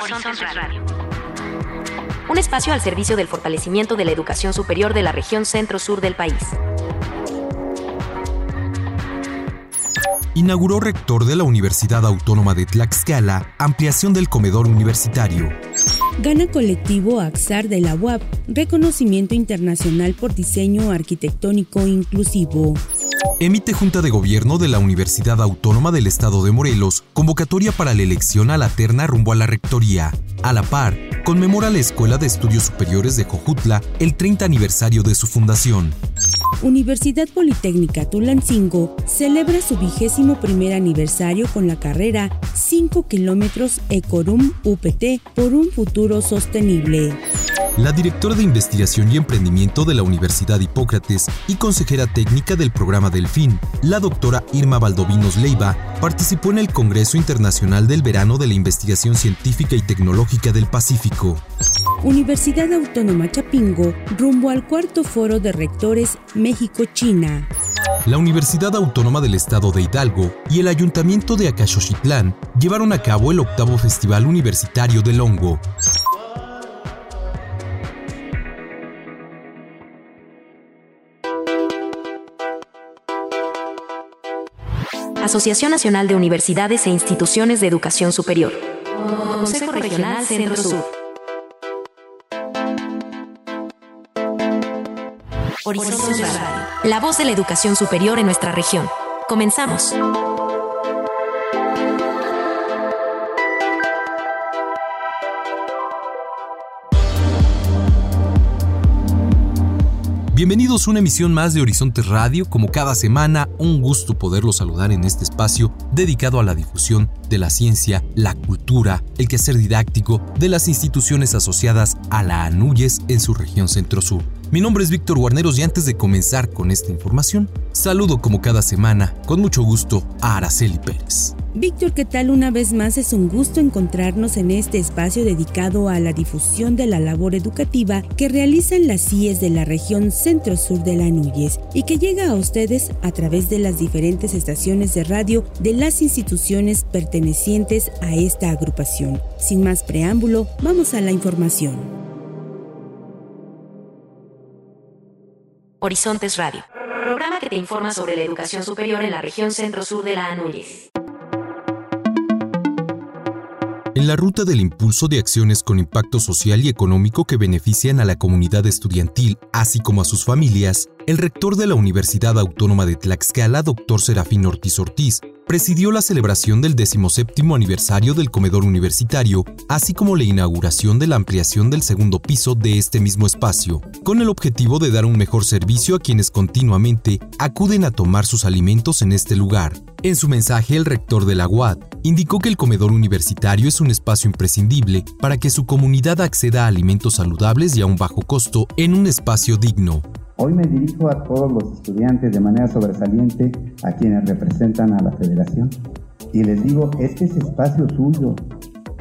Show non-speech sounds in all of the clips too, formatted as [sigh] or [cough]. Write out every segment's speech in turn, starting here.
Horizontes Radio. Un espacio al servicio del fortalecimiento de la educación superior de la región centro-sur del país. Inauguró rector de la Universidad Autónoma de Tlaxcala ampliación del comedor universitario. Gana colectivo AXAR de la UAP, reconocimiento internacional por diseño arquitectónico inclusivo. Emite Junta de Gobierno de la Universidad Autónoma del Estado de Morelos convocatoria para la elección a la terna rumbo a la rectoría. A la par, conmemora la Escuela de Estudios Superiores de Jojutla el 30 aniversario de su fundación. Universidad Politécnica Tulancingo celebra su vigésimo primer aniversario con la carrera 5 kilómetros Ecorum UPT por un futuro sostenible. La directora de Investigación y Emprendimiento de la Universidad Hipócrates y consejera técnica del programa Delfín, la doctora Irma Valdovinos Leiva, participó en el Congreso Internacional del Verano de la Investigación Científica y Tecnológica del Pacífico. Universidad Autónoma Chapingo rumbo al cuarto foro de rectores México-China. La Universidad Autónoma del Estado de Hidalgo y el Ayuntamiento de Acaxochitlán llevaron a cabo el octavo Festival Universitario del Hongo. Asociación Nacional de Universidades e Instituciones de Educación Superior. Consejo Regional Centro Sur. Horizontes Radio. La voz de la educación superior en nuestra región. Comenzamos. Bienvenidos a una emisión más de Horizontes Radio. Como cada semana, un gusto poderlos saludar en este espacio dedicado a la difusión de la ciencia, la cultura, el quehacer didáctico de las instituciones asociadas a la ANUYES en su región centro-sur. Mi nombre es Víctor Guarneros y antes de comenzar con esta información, saludo como cada semana, con mucho gusto, a Araceli Pérez. Víctor, ¿qué tal? Una vez más es un gusto encontrarnos en este espacio dedicado a la difusión de la labor educativa que realizan las CIES de la región centro-sur de la Núñez y que llega a ustedes a través de las diferentes estaciones de radio de las instituciones pertenecientes a esta agrupación. Sin más preámbulo, vamos a la información. Horizontes Radio, programa que te informa sobre la educación superior en la región centro-sur de la Anúñez. En la ruta del impulso de acciones con impacto social y económico que benefician a la comunidad estudiantil, así como a sus familias, el rector de la Universidad Autónoma de Tlaxcala, doctor Serafín Ortiz Ortiz, presidió la celebración del 17 aniversario del comedor universitario, así como la inauguración de la ampliación del segundo piso de este mismo espacio, con el objetivo de dar un mejor servicio a quienes continuamente acuden a tomar sus alimentos en este lugar. En su mensaje, el rector de la UAD indicó que el comedor universitario es un espacio imprescindible para que su comunidad acceda a alimentos saludables y a un bajo costo en un espacio digno. Hoy me dirijo a todos los estudiantes de manera sobresaliente, a quienes representan a la federación, y les digo, este es espacio suyo,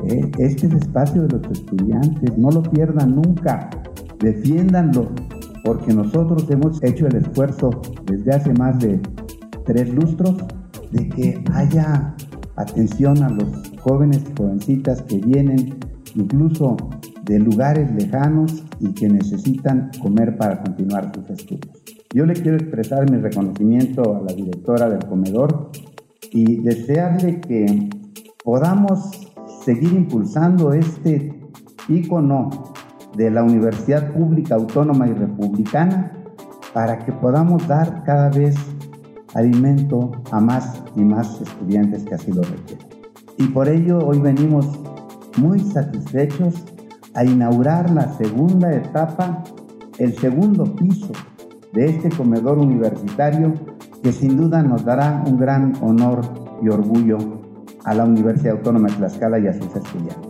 ¿eh? este es espacio de los estudiantes, no lo pierdan nunca, defiéndanlo, porque nosotros hemos hecho el esfuerzo desde hace más de tres lustros de que haya atención a los jóvenes y jovencitas que vienen incluso de lugares lejanos y que necesitan comer para continuar sus estudios. Yo le quiero expresar mi reconocimiento a la directora del comedor y desearle que podamos seguir impulsando este icono de la Universidad Pública Autónoma y Republicana para que podamos dar cada vez alimento a más y más estudiantes que así lo requieren. Y por ello hoy venimos muy satisfechos a inaugurar la segunda etapa, el segundo piso de este comedor universitario que sin duda nos dará un gran honor y orgullo a la Universidad Autónoma de Tlaxcala y a sus estudiantes.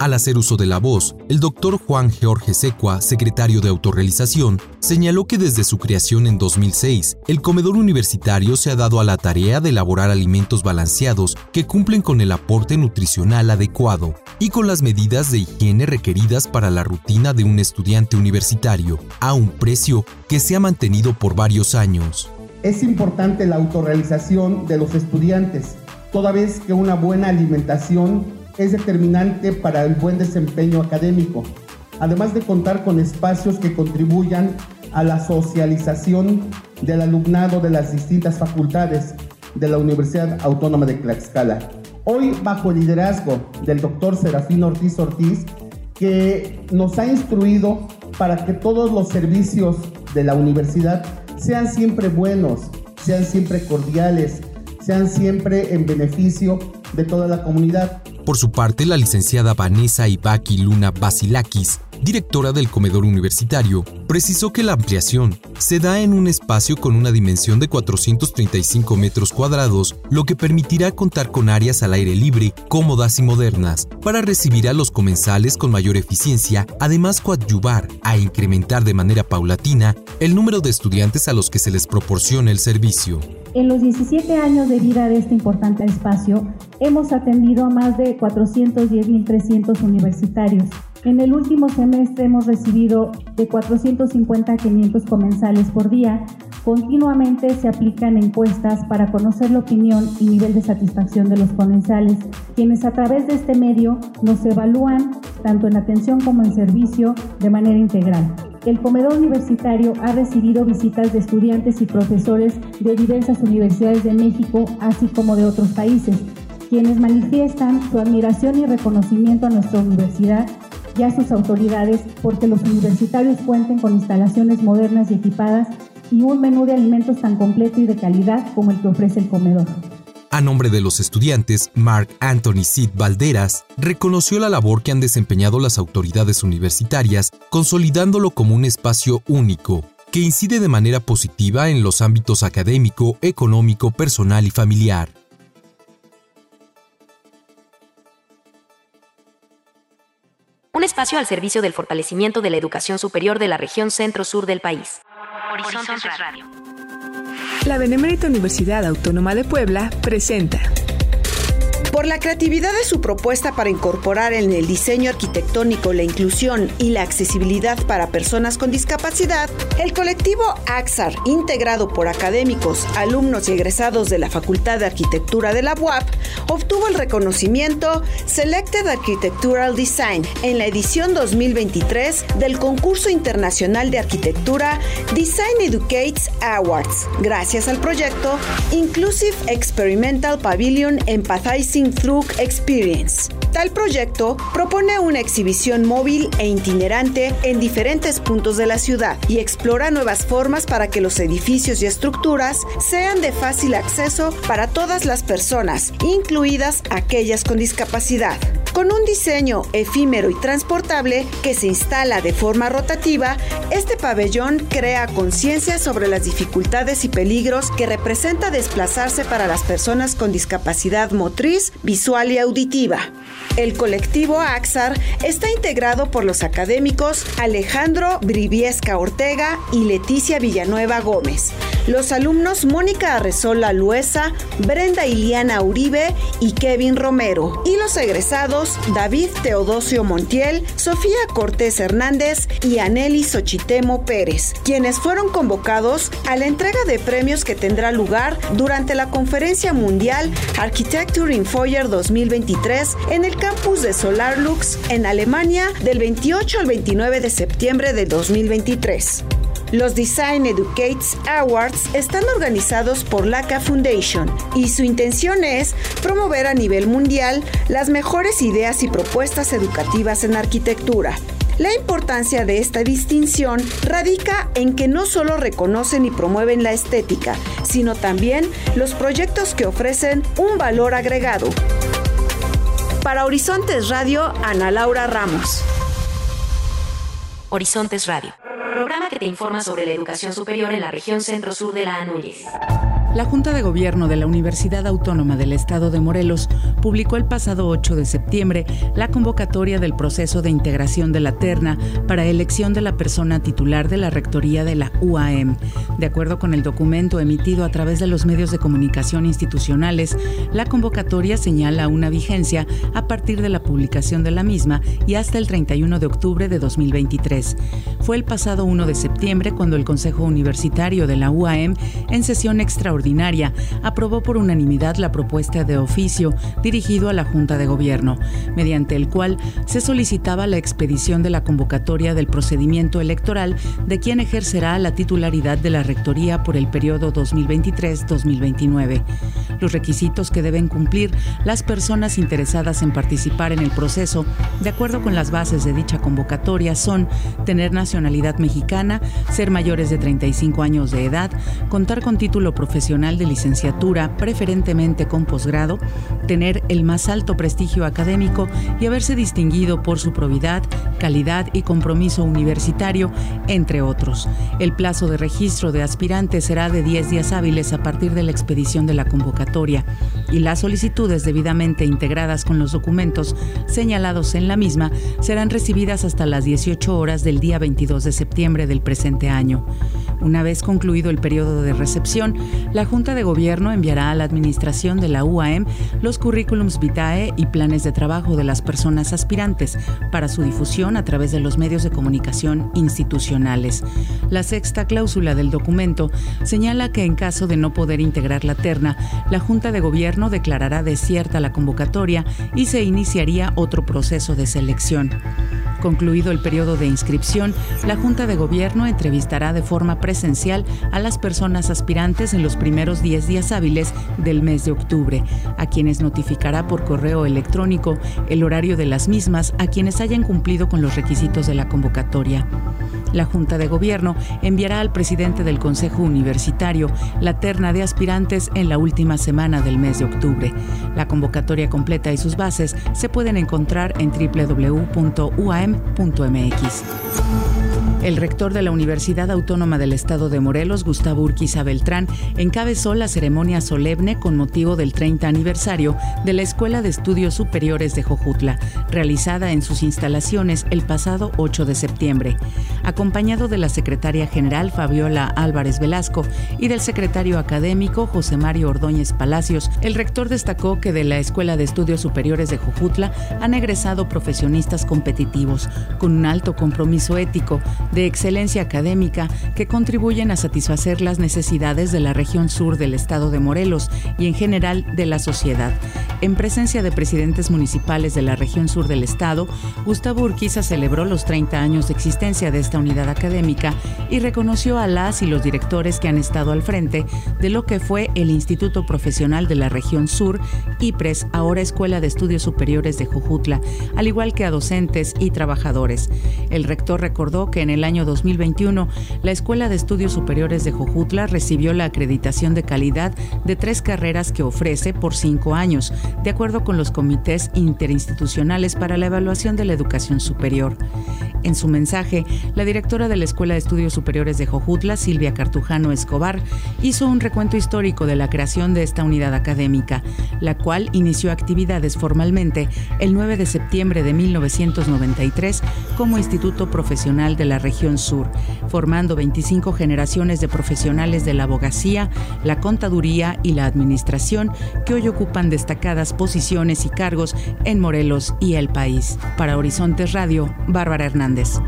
Al hacer uso de la voz, el doctor Juan George Secua, secretario de autorrealización, señaló que desde su creación en 2006, el comedor universitario se ha dado a la tarea de elaborar alimentos balanceados que cumplen con el aporte nutricional adecuado y con las medidas de higiene requeridas para la rutina de un estudiante universitario, a un precio que se ha mantenido por varios años. Es importante la autorrealización de los estudiantes, toda vez que una buena alimentación es determinante para el buen desempeño académico, además de contar con espacios que contribuyan a la socialización del alumnado de las distintas facultades de la Universidad Autónoma de Tlaxcala. Hoy, bajo el liderazgo del doctor Serafín Ortiz Ortiz, que nos ha instruido para que todos los servicios de la universidad sean siempre buenos, sean siempre cordiales, sean siempre en beneficio de toda la comunidad. Por su parte, la licenciada Vanessa Ibaki Luna Basilakis directora del comedor universitario, precisó que la ampliación se da en un espacio con una dimensión de 435 metros cuadrados, lo que permitirá contar con áreas al aire libre, cómodas y modernas, para recibir a los comensales con mayor eficiencia, además coadyuvar a incrementar de manera paulatina el número de estudiantes a los que se les proporciona el servicio. En los 17 años de vida de este importante espacio, hemos atendido a más de 410.300 universitarios en el último semestre hemos recibido de 450 a 500 comensales por día. Continuamente se aplican encuestas para conocer la opinión y nivel de satisfacción de los comensales, quienes a través de este medio nos evalúan tanto en atención como en servicio de manera integral. El comedor universitario ha recibido visitas de estudiantes y profesores de diversas universidades de México, así como de otros países, quienes manifiestan su admiración y reconocimiento a nuestra universidad y a sus autoridades porque los universitarios cuenten con instalaciones modernas y equipadas y un menú de alimentos tan completo y de calidad como el que ofrece el comedor. A nombre de los estudiantes, Mark Anthony Sid Valderas reconoció la labor que han desempeñado las autoridades universitarias, consolidándolo como un espacio único, que incide de manera positiva en los ámbitos académico, económico, personal y familiar. Un espacio al servicio del fortalecimiento de la educación superior de la región centro-sur del país. Horizontes Radio. La Benemérita Universidad Autónoma de Puebla presenta por la creatividad de su propuesta para incorporar en el diseño arquitectónico la inclusión y la accesibilidad para personas con discapacidad, el colectivo AXAR, integrado por académicos, alumnos y egresados de la Facultad de Arquitectura de la UAP, obtuvo el reconocimiento Selected Architectural Design en la edición 2023 del concurso internacional de arquitectura Design Educates Awards, gracias al proyecto Inclusive Experimental Pavilion Empathizing Through Experience. Tal proyecto propone una exhibición móvil e itinerante en diferentes puntos de la ciudad y explora nuevas formas para que los edificios y estructuras sean de fácil acceso para todas las personas, incluidas aquellas con discapacidad. Con un diseño efímero y transportable que se instala de forma rotativa, este pabellón crea conciencia sobre las dificultades y peligros que representa desplazarse para las personas con discapacidad motriz, visual y auditiva. El colectivo AXAR está integrado por los académicos Alejandro Briviesca Ortega y Leticia Villanueva Gómez, los alumnos Mónica Arrezola Luesa, Brenda Iliana Uribe y Kevin Romero, y los egresados David Teodosio Montiel, Sofía Cortés Hernández y Aneli Xochitemo Pérez, quienes fueron convocados a la entrega de premios que tendrá lugar durante la Conferencia Mundial Architecture in Foyer 2023 en el campus de SolarLux en Alemania del 28 al 29 de septiembre de 2023. Los Design Educates Awards están organizados por LACA Foundation y su intención es promover a nivel mundial las mejores ideas y propuestas educativas en arquitectura. La importancia de esta distinción radica en que no solo reconocen y promueven la estética, sino también los proyectos que ofrecen un valor agregado. Para Horizontes Radio, Ana Laura Ramos. Horizontes Radio programa que te informa sobre la educación superior en la región centro-sur de la Anúñez. La Junta de Gobierno de la Universidad Autónoma del Estado de Morelos publicó el pasado 8 de septiembre la convocatoria del proceso de integración de la terna para elección de la persona titular de la rectoría de la UAM. De acuerdo con el documento emitido a través de los medios de comunicación institucionales, la convocatoria señala una vigencia a partir de la publicación de la misma y hasta el 31 de octubre de 2023. Fue el pasado 1 de septiembre cuando el Consejo Universitario de la UAM, en sesión extraordinaria, ordinaria, aprobó por unanimidad la propuesta de oficio dirigido a la Junta de Gobierno, mediante el cual se solicitaba la expedición de la convocatoria del procedimiento electoral de quien ejercerá la titularidad de la Rectoría por el periodo 2023-2029. Los requisitos que deben cumplir las personas interesadas en participar en el proceso, de acuerdo con las bases de dicha convocatoria, son tener nacionalidad mexicana, ser mayores de 35 años de edad, contar con título profesional de licenciatura, preferentemente con posgrado, tener el más alto prestigio académico y haberse distinguido por su probidad, calidad y compromiso universitario, entre otros. El plazo de registro de aspirantes será de 10 días hábiles a partir de la expedición de la convocatoria y las solicitudes debidamente integradas con los documentos señalados en la misma serán recibidas hasta las 18 horas del día 22 de septiembre del presente año. Una vez concluido el periodo de recepción, la Junta de Gobierno enviará a la Administración de la UAM los currículums vitae y planes de trabajo de las personas aspirantes para su difusión a través de los medios de comunicación institucionales. La sexta cláusula del documento señala que en caso de no poder integrar la terna, la Junta de Gobierno declarará desierta la convocatoria y se iniciaría otro proceso de selección. Concluido el periodo de inscripción, la Junta de Gobierno entrevistará de forma presencial a las personas aspirantes en los primeros 10 días hábiles del mes de octubre, a quienes notificará por correo electrónico el horario de las mismas a quienes hayan cumplido con los requisitos de la convocatoria. La Junta de Gobierno enviará al presidente del Consejo Universitario la terna de aspirantes en la última semana del mes de octubre. La convocatoria completa y sus bases se pueden encontrar en www.uam.mx. El rector de la Universidad Autónoma del Estado de Morelos, Gustavo Urquiza Beltrán, encabezó la ceremonia solemne con motivo del 30 aniversario de la Escuela de Estudios Superiores de Jojutla, realizada en sus instalaciones el pasado 8 de septiembre. Acompañado de la secretaria general Fabiola Álvarez Velasco y del secretario académico José Mario Ordóñez Palacios, el rector destacó que de la Escuela de Estudios Superiores de Jojutla han egresado profesionistas competitivos, con un alto compromiso ético, de excelencia académica que contribuyen a satisfacer las necesidades de la región sur del estado de Morelos y en general de la sociedad. En presencia de presidentes municipales de la región sur del estado, Gustavo Urquiza celebró los 30 años de existencia de esta unidad académica y reconoció a las y los directores que han estado al frente de lo que fue el Instituto Profesional de la Región Sur, IPRES, ahora Escuela de Estudios Superiores de Jujutla, al igual que a docentes y trabajadores. El rector recordó que en el el año 2021, la Escuela de Estudios Superiores de Jojutla recibió la acreditación de calidad de tres carreras que ofrece por cinco años, de acuerdo con los comités interinstitucionales para la evaluación de la educación superior. En su mensaje, la directora de la Escuela de Estudios Superiores de Jojutla, Silvia Cartujano Escobar, hizo un recuento histórico de la creación de esta unidad académica, la cual inició actividades formalmente el 9 de septiembre de 1993 como Instituto Profesional de la Región Sur, formando 25 generaciones de profesionales de la abogacía, la contaduría y la administración que hoy ocupan destacadas posiciones y cargos en Morelos y el país. Para Horizontes Radio, Bárbara Hernández.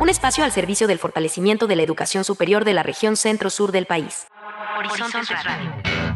Un espacio al servicio del fortalecimiento de la educación superior de la región centro-sur del país. Horizontes Radio.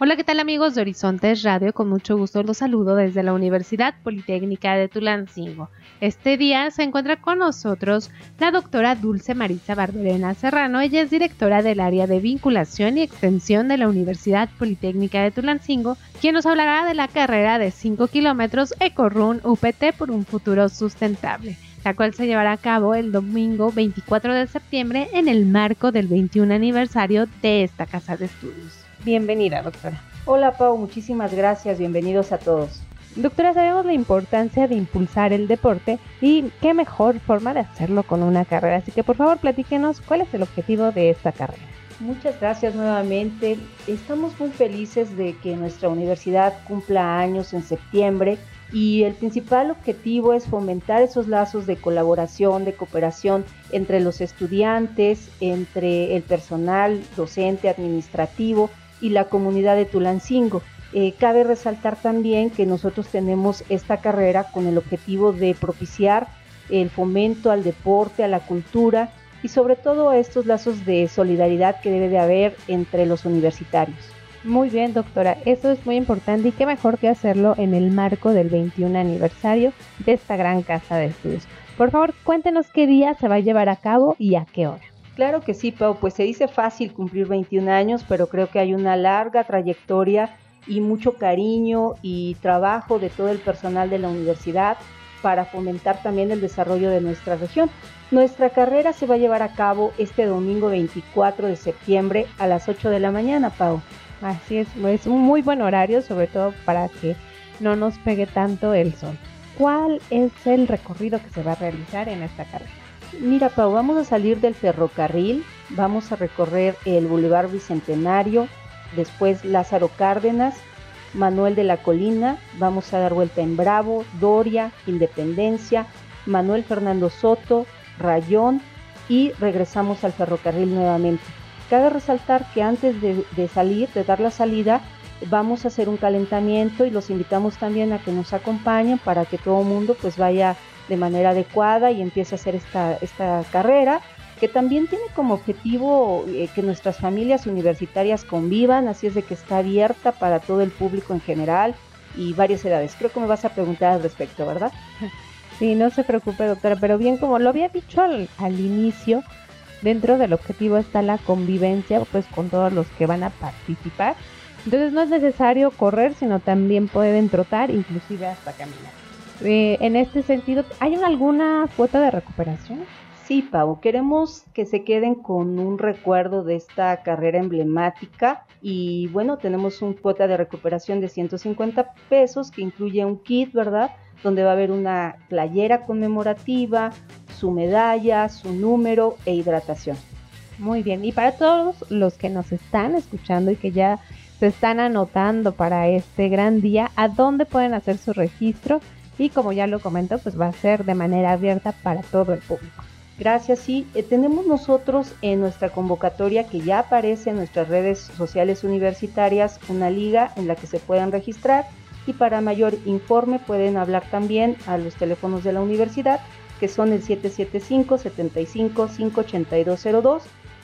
Hola, ¿qué tal amigos de Horizontes Radio? Con mucho gusto los saludo desde la Universidad Politécnica de Tulancingo. Este día se encuentra con nosotros la doctora Dulce Marisa Barberena Serrano. Ella es directora del área de vinculación y extensión de la Universidad Politécnica de Tulancingo, quien nos hablará de la carrera de 5 kilómetros EcoRun UPT por un futuro sustentable la cual se llevará a cabo el domingo 24 de septiembre en el marco del 21 aniversario de esta casa de estudios. Bienvenida, doctora. Hola, Pau, muchísimas gracias, bienvenidos a todos. Doctora, sabemos la importancia de impulsar el deporte y qué mejor forma de hacerlo con una carrera, así que por favor platíquenos cuál es el objetivo de esta carrera. Muchas gracias nuevamente. Estamos muy felices de que nuestra universidad cumpla años en septiembre y el principal objetivo es fomentar esos lazos de colaboración, de cooperación entre los estudiantes, entre el personal docente, administrativo y la comunidad de Tulancingo. Eh, cabe resaltar también que nosotros tenemos esta carrera con el objetivo de propiciar el fomento al deporte, a la cultura y sobre todo estos lazos de solidaridad que debe de haber entre los universitarios. Muy bien, doctora, eso es muy importante y qué mejor que hacerlo en el marco del 21 aniversario de esta gran casa de estudios. Por favor, cuéntenos qué día se va a llevar a cabo y a qué hora. Claro que sí, Pau, pues se dice fácil cumplir 21 años, pero creo que hay una larga trayectoria y mucho cariño y trabajo de todo el personal de la universidad para fomentar también el desarrollo de nuestra región. Nuestra carrera se va a llevar a cabo este domingo 24 de septiembre a las 8 de la mañana, Pau. Así es, es un muy buen horario, sobre todo para que no nos pegue tanto el sol. ¿Cuál es el recorrido que se va a realizar en esta carrera? Mira, Pau, vamos a salir del ferrocarril, vamos a recorrer el Boulevard Bicentenario, después Lázaro Cárdenas, Manuel de la Colina, vamos a dar vuelta en Bravo, Doria, Independencia, Manuel Fernando Soto, Rayón y regresamos al ferrocarril nuevamente. Cabe resaltar que antes de, salir, de dar la salida, vamos a hacer un calentamiento y los invitamos también a que nos acompañen para que todo el mundo pues vaya de manera adecuada y empiece a hacer esta, esta carrera que también tiene como objetivo eh, que nuestras familias universitarias convivan, así es de que está abierta para todo el público en general y varias edades. Creo que me vas a preguntar al respecto, ¿verdad? [laughs] Sí, no se preocupe, doctora, pero bien, como lo había dicho al, al inicio, dentro del objetivo está la convivencia, pues con todos los que van a participar. Entonces no es necesario correr, sino también pueden trotar, inclusive hasta caminar. Eh, en este sentido, ¿hay alguna cuota de recuperación? Sí, Pau, queremos que se queden con un recuerdo de esta carrera emblemática y bueno, tenemos un cuota de recuperación de 150 pesos que incluye un kit, ¿verdad? Donde va a haber una playera conmemorativa, su medalla, su número e hidratación. Muy bien, y para todos los que nos están escuchando y que ya se están anotando para este gran día, ¿a dónde pueden hacer su registro? Y como ya lo comentó, pues va a ser de manera abierta para todo el público. Gracias, sí. Eh, tenemos nosotros en nuestra convocatoria que ya aparece en nuestras redes sociales universitarias una liga en la que se puedan registrar y para mayor informe pueden hablar también a los teléfonos de la universidad que son el 775-75-58202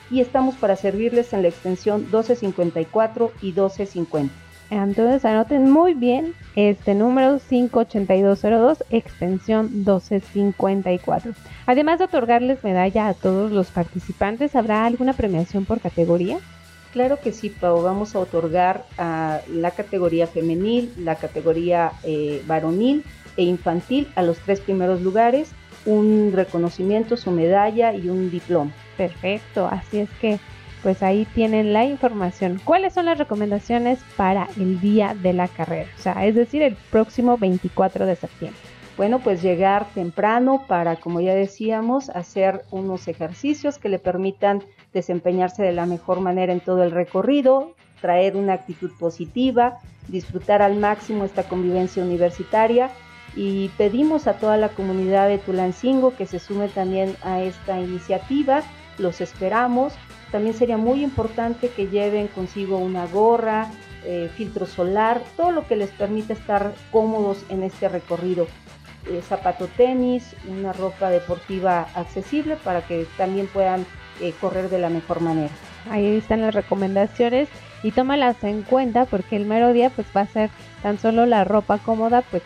y estamos para servirles en la extensión 1254 y 1250. Entonces anoten muy bien este número 58202, extensión 1254. Además de otorgarles medalla a todos los participantes, ¿habrá alguna premiación por categoría? Claro que sí, Pau. Vamos a otorgar a la categoría femenil, la categoría eh, varonil e infantil a los tres primeros lugares, un reconocimiento, su medalla y un diploma. Perfecto, así es que pues ahí tienen la información. ¿Cuáles son las recomendaciones para el día de la carrera? O sea, es decir, el próximo 24 de septiembre. Bueno, pues llegar temprano para, como ya decíamos, hacer unos ejercicios que le permitan desempeñarse de la mejor manera en todo el recorrido, traer una actitud positiva, disfrutar al máximo esta convivencia universitaria y pedimos a toda la comunidad de Tulancingo que se sume también a esta iniciativa. Los esperamos también sería muy importante que lleven consigo una gorra, eh, filtro solar, todo lo que les permita estar cómodos en este recorrido. Eh, zapato tenis, una ropa deportiva accesible para que también puedan eh, correr de la mejor manera. Ahí están las recomendaciones y tómalas en cuenta porque el mero día pues va a ser tan solo la ropa cómoda pues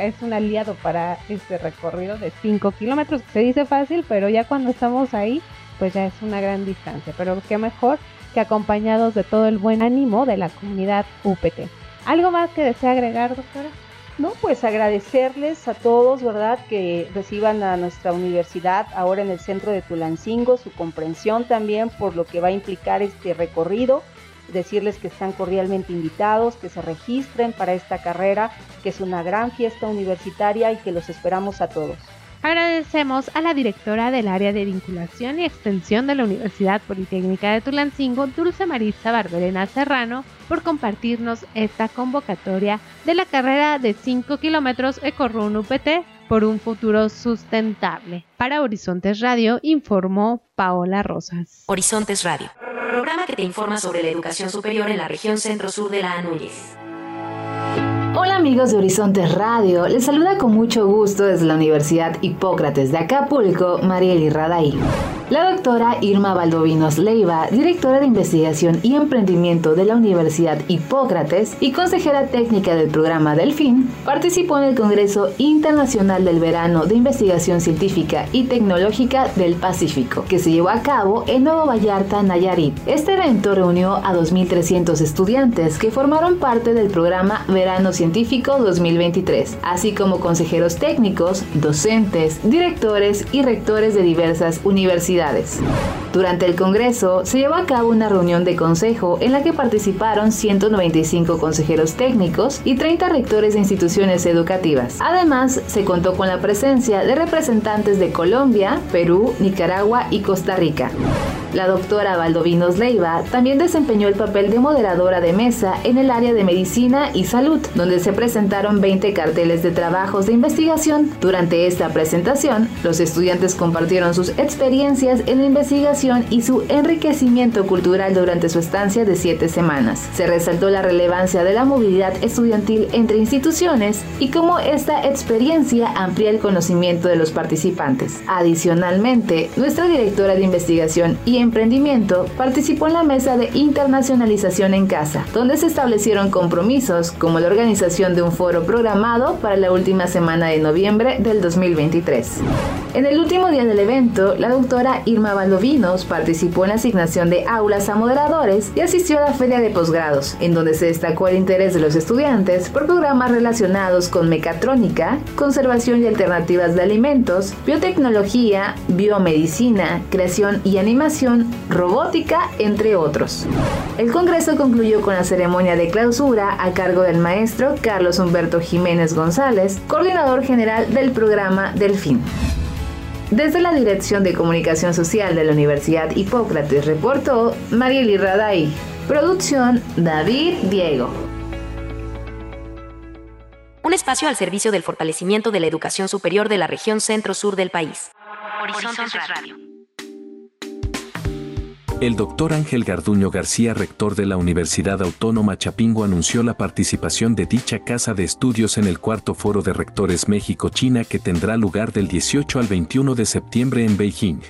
es un aliado para este recorrido de 5 kilómetros se dice fácil pero ya cuando estamos ahí pues ya es una gran distancia. Pero qué mejor que acompañados de todo el buen ánimo de la comunidad UPT. ¿Algo más que desea agregar, doctora? No, pues agradecerles a todos, ¿verdad?, que reciban a nuestra universidad ahora en el centro de Tulancingo, su comprensión también por lo que va a implicar este recorrido, decirles que están cordialmente invitados, que se registren para esta carrera, que es una gran fiesta universitaria y que los esperamos a todos. Agradecemos a la directora del área de vinculación y extensión de la Universidad Politécnica de Tulancingo, Dulce Marisa Barberena Serrano, por compartirnos esta convocatoria de la carrera de 5 kilómetros Ecorrun UPT por un futuro sustentable. Para Horizontes Radio informó Paola Rosas. Horizontes Radio, programa que te informa sobre la educación superior en la región centro-sur de la Anúñez. Hola amigos de Horizontes Radio, les saluda con mucho gusto desde la Universidad Hipócrates de Acapulco, Marieli Raday. La doctora Irma Valdovinos Leiva, directora de investigación y emprendimiento de la Universidad Hipócrates y consejera técnica del programa Delfín, participó en el Congreso Internacional del Verano de Investigación Científica y Tecnológica del Pacífico, que se llevó a cabo en Nuevo Vallarta, Nayarit. Este evento reunió a 2.300 estudiantes que formaron parte del programa Verano Científico 2023, así como consejeros técnicos, docentes, directores y rectores de diversas universidades durante el Congreso se llevó a cabo una reunión de consejo en la que participaron 195 consejeros técnicos y 30 rectores de instituciones educativas. Además, se contó con la presencia de representantes de Colombia, Perú, Nicaragua y Costa Rica. La doctora Valdovinos Leiva también desempeñó el papel de moderadora de mesa en el área de medicina y salud, donde se presentaron 20 carteles de trabajos de investigación. Durante esta presentación, los estudiantes compartieron sus experiencias en investigación y su enriquecimiento cultural durante su estancia de siete semanas. Se resaltó la relevancia de la movilidad estudiantil entre instituciones y cómo esta experiencia amplía el conocimiento de los participantes. Adicionalmente, nuestra directora de investigación y Emprendimiento participó en la mesa de internacionalización en casa, donde se establecieron compromisos como la organización de un foro programado para la última semana de noviembre del 2023. En el último día del evento, la doctora Irma Valdovinos participó en la asignación de aulas a moderadores y asistió a la feria de posgrados, en donde se destacó el interés de los estudiantes por programas relacionados con mecatrónica, conservación y alternativas de alimentos, biotecnología, biomedicina, creación y animación robótica, entre otros. El Congreso concluyó con la ceremonia de clausura a cargo del maestro Carlos Humberto Jiménez González, coordinador general del programa Delfín. Desde la Dirección de Comunicación Social de la Universidad Hipócrates reportó Marieli Raday. Producción David Diego. Un espacio al servicio del fortalecimiento de la educación superior de la región centro-sur del país. Horizontes Radio. El doctor Ángel Garduño García, rector de la Universidad Autónoma Chapingo, anunció la participación de dicha casa de estudios en el cuarto foro de rectores México-China que tendrá lugar del 18 al 21 de septiembre en Beijing,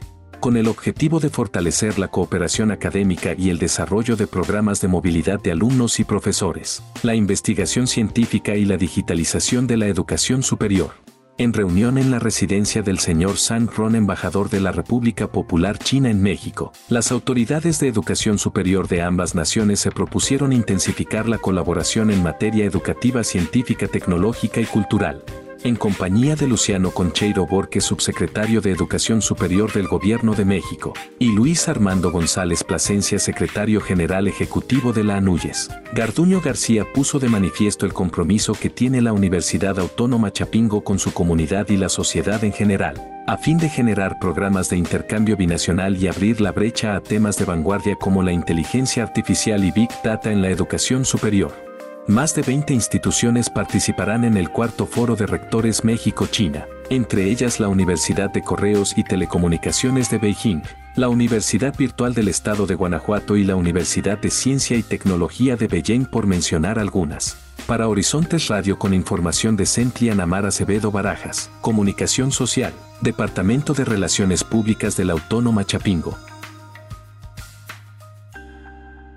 con el objetivo de fortalecer la cooperación académica y el desarrollo de programas de movilidad de alumnos y profesores, la investigación científica y la digitalización de la educación superior. En reunión en la residencia del señor San Ron, embajador de la República Popular China en México, las autoridades de educación superior de ambas naciones se propusieron intensificar la colaboración en materia educativa, científica, tecnológica y cultural en compañía de Luciano Concheiro Borges, subsecretario de Educación Superior del Gobierno de México, y Luis Armando González Plasencia, secretario general ejecutivo de la ANUYES. Garduño García puso de manifiesto el compromiso que tiene la Universidad Autónoma Chapingo con su comunidad y la sociedad en general, a fin de generar programas de intercambio binacional y abrir la brecha a temas de vanguardia como la inteligencia artificial y Big Data en la educación superior. Más de 20 instituciones participarán en el cuarto foro de rectores México-China, entre ellas la Universidad de Correos y Telecomunicaciones de Beijing, la Universidad Virtual del Estado de Guanajuato y la Universidad de Ciencia y Tecnología de Beijing por mencionar algunas. Para Horizontes Radio con información de Centlia Namar Acevedo Barajas, Comunicación Social, Departamento de Relaciones Públicas de la Autónoma Chapingo.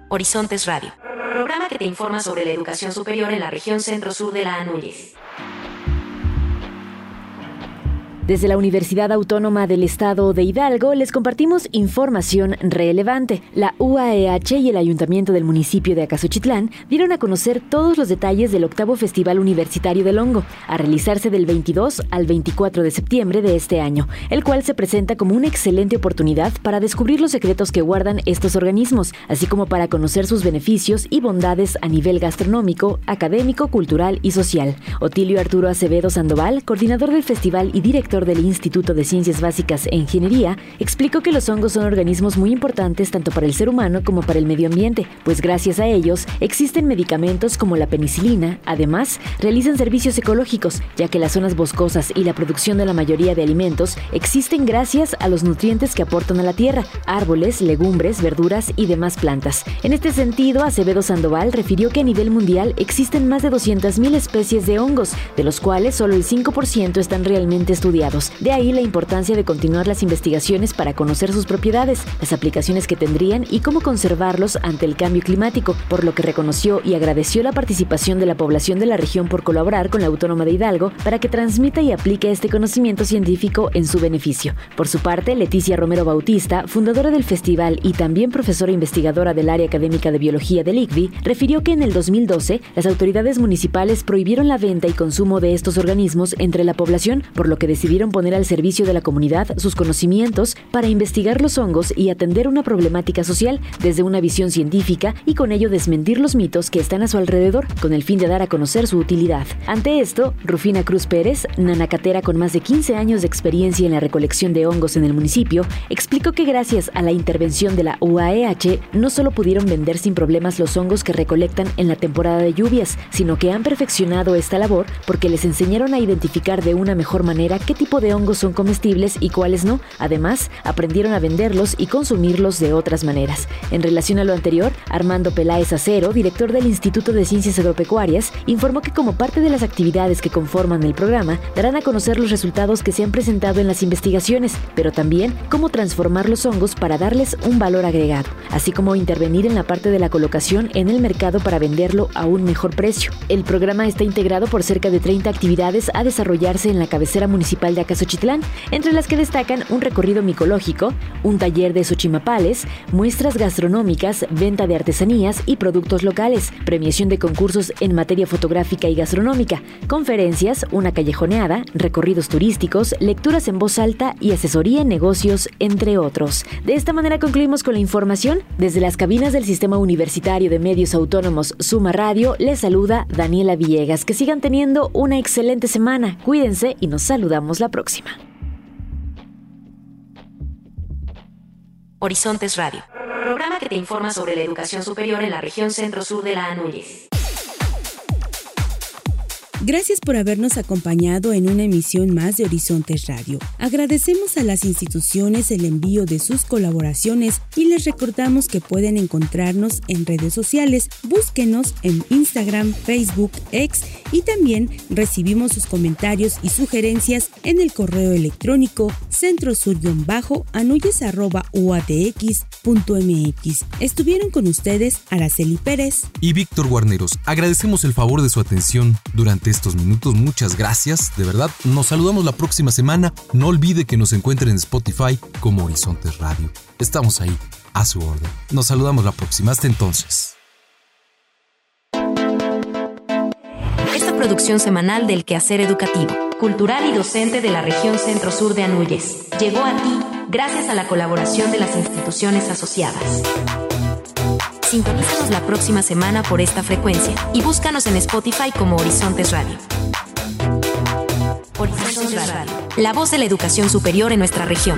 Horizontes Radio que te informa sobre la educación superior en la región centro-sur de la Anúñez. Desde la Universidad Autónoma del Estado de Hidalgo les compartimos información relevante. La UAEH y el Ayuntamiento del municipio de Acasochitlán dieron a conocer todos los detalles del octavo Festival Universitario del Hongo, a realizarse del 22 al 24 de septiembre de este año, el cual se presenta como una excelente oportunidad para descubrir los secretos que guardan estos organismos, así como para conocer sus beneficios y bondades a nivel gastronómico, académico, cultural y social. Otilio Arturo Acevedo Sandoval, coordinador del festival y director del Instituto de Ciencias Básicas e Ingeniería, explicó que los hongos son organismos muy importantes tanto para el ser humano como para el medio ambiente, pues gracias a ellos existen medicamentos como la penicilina. Además, realizan servicios ecológicos, ya que las zonas boscosas y la producción de la mayoría de alimentos existen gracias a los nutrientes que aportan a la tierra, árboles, legumbres, verduras y demás plantas. En este sentido, Acevedo Sandoval refirió que a nivel mundial existen más de 200.000 especies de hongos, de los cuales solo el 5% están realmente estudiados. De ahí la importancia de continuar las investigaciones para conocer sus propiedades, las aplicaciones que tendrían y cómo conservarlos ante el cambio climático, por lo que reconoció y agradeció la participación de la población de la región por colaborar con la Autónoma de Hidalgo para que transmita y aplique este conocimiento científico en su beneficio. Por su parte, Leticia Romero Bautista, fundadora del festival y también profesora investigadora del área académica de biología del ICBI, refirió que en el 2012 las autoridades municipales prohibieron la venta y consumo de estos organismos entre la población, por lo que decidieron poner al servicio de la comunidad sus conocimientos para investigar los hongos y atender una problemática social desde una visión científica y con ello desmentir los mitos que están a su alrededor con el fin de dar a conocer su utilidad. Ante esto, Rufina Cruz Pérez, nanacatera con más de 15 años de experiencia en la recolección de hongos en el municipio, explicó que gracias a la intervención de la UAEH no solo pudieron vender sin problemas los hongos que recolectan en la temporada de lluvias, sino que han perfeccionado esta labor porque les enseñaron a identificar de una mejor manera qué tipo de hongos son comestibles y cuáles no. Además, aprendieron a venderlos y consumirlos de otras maneras. En relación a lo anterior, Armando Peláez Acero, director del Instituto de Ciencias Agropecuarias, informó que como parte de las actividades que conforman el programa, darán a conocer los resultados que se han presentado en las investigaciones, pero también cómo transformar los hongos para darles un valor agregado, así como intervenir en la parte de la colocación en el mercado para venderlo a un mejor precio. El programa está integrado por cerca de 30 actividades a desarrollarse en la cabecera municipal de Acasochitlán, entre las que destacan un recorrido micológico, un taller de xochimapales, muestras gastronómicas, venta de artesanías y productos locales, premiación de concursos en materia fotográfica y gastronómica, conferencias, una callejoneada, recorridos turísticos, lecturas en voz alta y asesoría en negocios, entre otros. De esta manera concluimos con la información. Desde las cabinas del Sistema Universitario de Medios Autónomos Suma Radio, les saluda Daniela Villegas. Que sigan teniendo una excelente semana. Cuídense y nos saludamos la próxima. Horizontes Radio, programa que te informa sobre la educación superior en la región centro-sur de la Anúñez. Gracias por habernos acompañado en una emisión más de Horizontes Radio. Agradecemos a las instituciones el envío de sus colaboraciones y les recordamos que pueden encontrarnos en redes sociales. Búsquenos en Instagram, Facebook, X y también recibimos sus comentarios y sugerencias en el correo electrónico centrosur-uatx.mx. Estuvieron con ustedes Araceli Pérez y Víctor Guarneros. Agradecemos el favor de su atención durante estos minutos. Muchas gracias, de verdad. Nos saludamos la próxima semana. No olvide que nos encuentren en Spotify como Horizontes Radio. Estamos ahí, a su orden. Nos saludamos la próxima. Hasta entonces. Esta producción semanal del quehacer educativo, cultural y docente de la región centro-sur de Anúyez llegó a ti gracias a la colaboración de las instituciones asociadas. Sintonízanos la próxima semana por esta frecuencia y búscanos en Spotify como Horizontes Radio. Horizontes Radio, la voz de la educación superior en nuestra región.